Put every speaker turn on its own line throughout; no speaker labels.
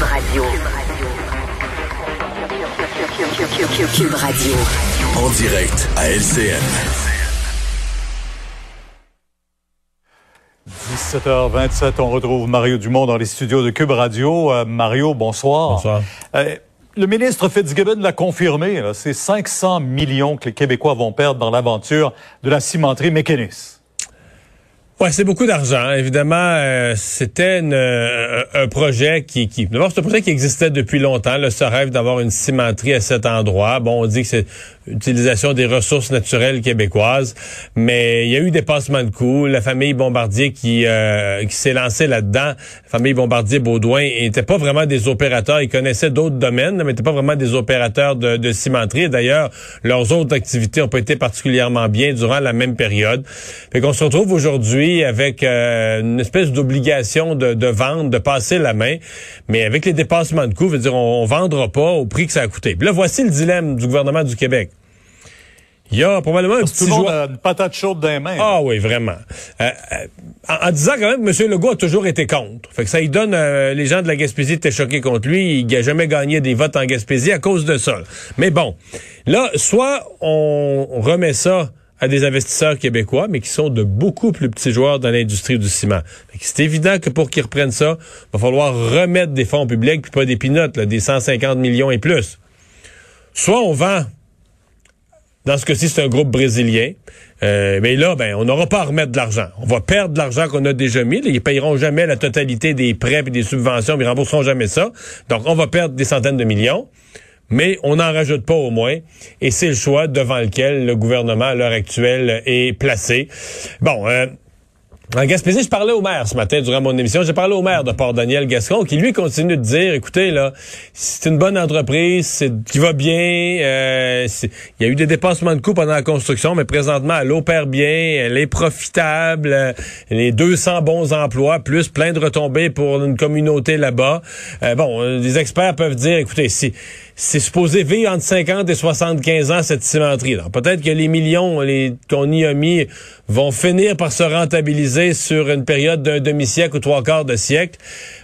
Cube Radio. Cube Radio.
En direct à LCN.
17h27, on retrouve Mario Dumont dans les studios de Cube Radio. Euh, Mario, bonsoir.
Bonsoir.
Euh, le ministre Fitzgibbon l'a confirmé, c'est 500 millions que les Québécois vont perdre dans l'aventure de la cimenterie Mécanis.
Ouais, c'est beaucoup d'argent. Évidemment, euh, c'était euh, un projet qui, qui d'abord c'est un projet qui existait depuis longtemps. Le ce rêve d'avoir une cimenterie à cet endroit. Bon, on dit que c'est utilisation des ressources naturelles québécoises, mais il y a eu des passements de coûts. La famille Bombardier qui euh, qui s'est lancée là-dedans, la famille Bombardier Baudouin, n'était pas vraiment des opérateurs. Ils connaissaient d'autres domaines, mais n'étaient pas vraiment des opérateurs de, de cimenterie. D'ailleurs, leurs autres activités ont pas été particulièrement bien durant la même période. Fait qu'on se retrouve aujourd'hui avec euh, une espèce d'obligation de, de, vendre, de passer la main, mais avec les dépassements de coûts, veut dire on, on vendra pas au prix que ça a coûté. Puis là, voici le dilemme du gouvernement du Québec. Il y a probablement un petit
joueur... a une patate chaude dans les mains.
Ah oui, vraiment. Euh, euh, en, disant quand même, M. Legault a toujours été contre. Fait que ça il donne, euh, les gens de la Gaspésie étaient choqués contre lui. Il n'a jamais gagné des votes en Gaspésie à cause de ça. Mais bon, là, soit on remet ça à des investisseurs québécois, mais qui sont de beaucoup plus petits joueurs dans l'industrie du ciment. C'est évident que pour qu'ils reprennent ça, il va falloir remettre des fonds publics, puis pas des pinottes, des 150 millions et plus. Soit on vend, dans ce cas-ci, c'est un groupe brésilien, euh, mais là, ben, on n'aura pas à remettre de l'argent. On va perdre de l'argent qu'on a déjà mis. Ils payeront jamais la totalité des prêts et des subventions, mais ils rembourseront jamais ça. Donc, on va perdre des centaines de millions mais on n'en rajoute pas au moins. Et c'est le choix devant lequel le gouvernement, à l'heure actuelle, est placé. Bon, euh, en Gaspésie, je parlais au maire ce matin durant mon émission. J'ai parlé au maire de Port-Daniel Gascon qui lui continue de dire, écoutez là, c'est une bonne entreprise, c'est qui va bien. Euh, il y a eu des dépassements de coûts pendant la construction, mais présentement elle opère bien, elle est profitable, euh, les 200 bons emplois plus plein de retombées pour une communauté là-bas. Euh, bon, les experts peuvent dire, écoutez, si c'est supposé vivre entre 50 et 75 ans, cette cimenterie. Peut-être que les millions qu'on y a mis vont finir par se rentabiliser sur une période d'un demi-siècle ou trois quarts de siècle.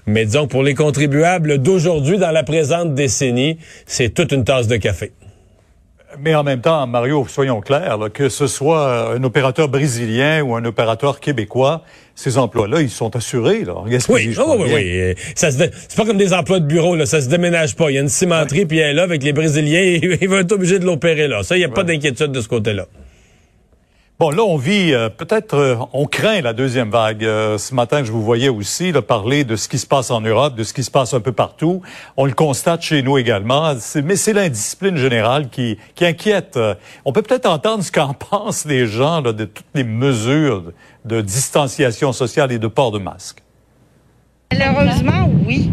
Mais disons, pour les contribuables d'aujourd'hui, dans la présente décennie, c'est toute une tasse de café.
Mais en même temps, Mario, soyons clairs, que ce soit un opérateur brésilien ou un opérateur québécois, ces emplois-là, ils sont assurés. Là,
oui, oui, oui, oui. C'est pas comme des emplois de bureau, là, ça se déménage pas. Il y a une cimenterie, puis elle est là avec les Brésiliens, et ils vont être obligés de l'opérer là. Ça, il n'y a pas d'inquiétude de ce côté-là.
Bon, là, on vit, euh, peut-être, euh, on craint la deuxième vague. Euh, ce matin, je vous voyais aussi parler de ce qui se passe en Europe, de ce qui se passe un peu partout. On le constate chez nous également. Mais c'est l'indiscipline générale qui, qui inquiète. On peut peut-être entendre ce qu'en pensent les gens de toutes les mesures de distanciation sociale et de port de masque.
Malheureusement, oui.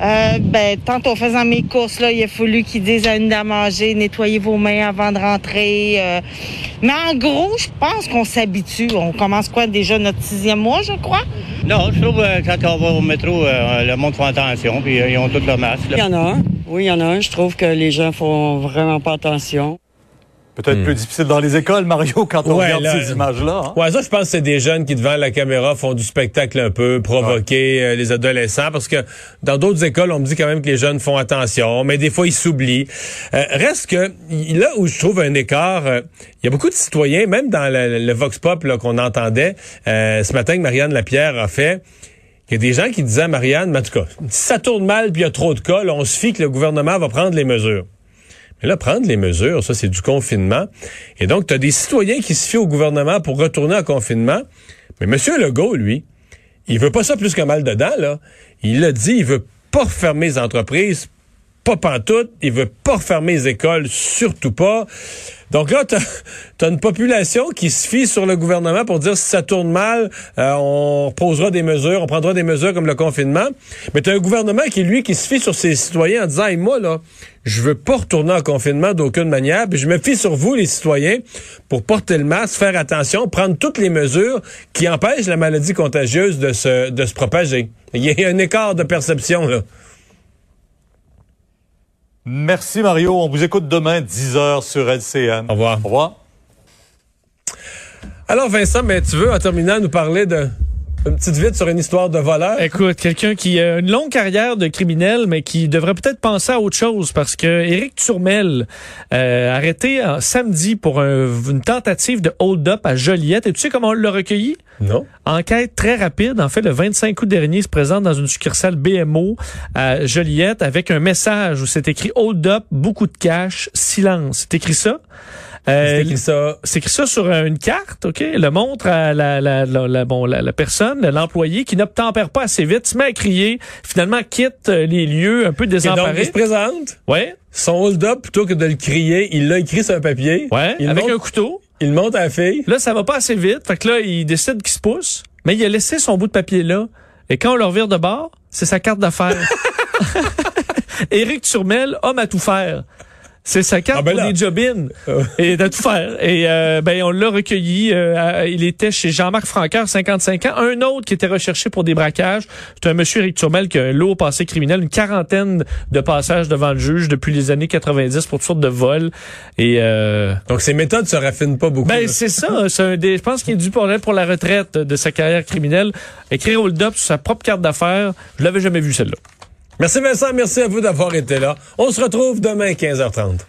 Euh, ben, tantôt faisant mes courses, là, il a fallu qu'ils disent à manger, nettoyez vos mains avant de rentrer. Mais en gros, je pense qu'on s'habitue. On commence quoi déjà notre sixième mois, je crois?
Non, je trouve que quand on va au métro, euh, le monde fait attention, puis ils ont tout le masque.
Il y en a un. Oui, il y en a un. Je trouve que les gens font vraiment pas attention.
Peut-être plus hmm. difficile dans les écoles, Mario, quand on regarde ces images-là. Hein?
Ouais, ça, je pense que c'est des jeunes qui, devant la caméra, font du spectacle un peu, provoquer euh, les adolescents, parce que dans d'autres écoles, on me dit quand même que les jeunes font attention, mais des fois, ils s'oublient. Euh, reste que, là où je trouve un écart, euh, il y a beaucoup de citoyens, même dans le, Vox Pop qu'on entendait ce matin que Marianne Lapierre a fait, il y a des gens qui disaient à Marianne, mais en tout cas, si ça tourne mal puis il y a trop de cas, on se fie que le gouvernement va prendre les mesures. Mais là, prendre les mesures, ça, c'est du confinement. Et donc, tu as des citoyens qui se fient au gouvernement pour retourner en confinement. Mais M. Legault, lui, il veut pas ça plus qu'un mal dedans, là. Il a dit, il veut pas refermer les entreprises, pas pantoute. Il veut pas refermer les écoles, surtout pas. Donc là, tu as, une population qui se fie sur le gouvernement pour dire si ça tourne mal, euh, on posera des mesures, on prendra des mesures comme le confinement. Mais tu as un gouvernement qui, lui, qui se fie sur ses citoyens en disant, hey, moi, là, je veux pas retourner en confinement d'aucune manière, puis je me fie sur vous, les citoyens, pour porter le masque, faire attention, prendre toutes les mesures qui empêchent la maladie contagieuse de se, de se propager. Il y a un écart de perception, là.
Merci Mario. On vous écoute demain 10h sur LCN.
Au revoir.
Au revoir.
Alors Vincent, mais tu veux en terminant nous parler de Une petite vite sur une histoire de voleur?
Écoute, quelqu'un qui a une longue carrière de criminel, mais qui devrait peut-être penser à autre chose parce que Éric Turmel, euh, arrêté en samedi pour un- une tentative de hold-up à Joliette. Et tu sais comment on l'a recueilli?
Non.
Enquête très rapide. En fait, le 25 août dernier, il se présente dans une succursale BMO à Joliette avec un message où c'est écrit hold up, beaucoup de cash, silence. C'est écrit ça? Euh,
C'est écrit ça.
c'est écrit ça sur une carte, OK? Le montre à la, la, la, la- bon, la, la personne, l'employé, qui n'obtempère pas assez vite, se met à crier, finalement quitte euh, les lieux un peu
Et donc, il
désemparés.
se présente.
Ouais,
Son hold-up, plutôt que de le crier, il l'a écrit sur un papier.
ouais,
Il
avec un couteau.
Il monte à la fille.
Là, ça va pas assez vite. Fait que là, il décide qu'il se pousse. Mais il a laissé son bout de papier là. Et quand on le revire de bord, c'est sa carte d'affaires. Éric Turmel, homme à tout faire. C'est sa carte
Ah ben
pour
là.
des job-in et de tout faire. Et euh, ben on l'a recueilli. euh, à- il était chez Jean-Marc Francaire, 55 ans. Un autre qui était recherché pour des braquages. C'est un monsieur Éric Turmel qui a un lourd passé criminel, une quarantaine de passages devant le juge depuis les années 90 pour toutes sortes de vols. Et euh,
Donc, ses méthodes se raffinent pas beaucoup.
ben c'est ça, c'est un des, je pense qu'il est dû pour, pour la retraite de sa carrière criminelle. Écrire hold up sur sa propre carte d'affaires, je l'avais jamais vu celle-là.
Merci Vincent, merci à vous d'avoir été là. On se retrouve demain 15h30.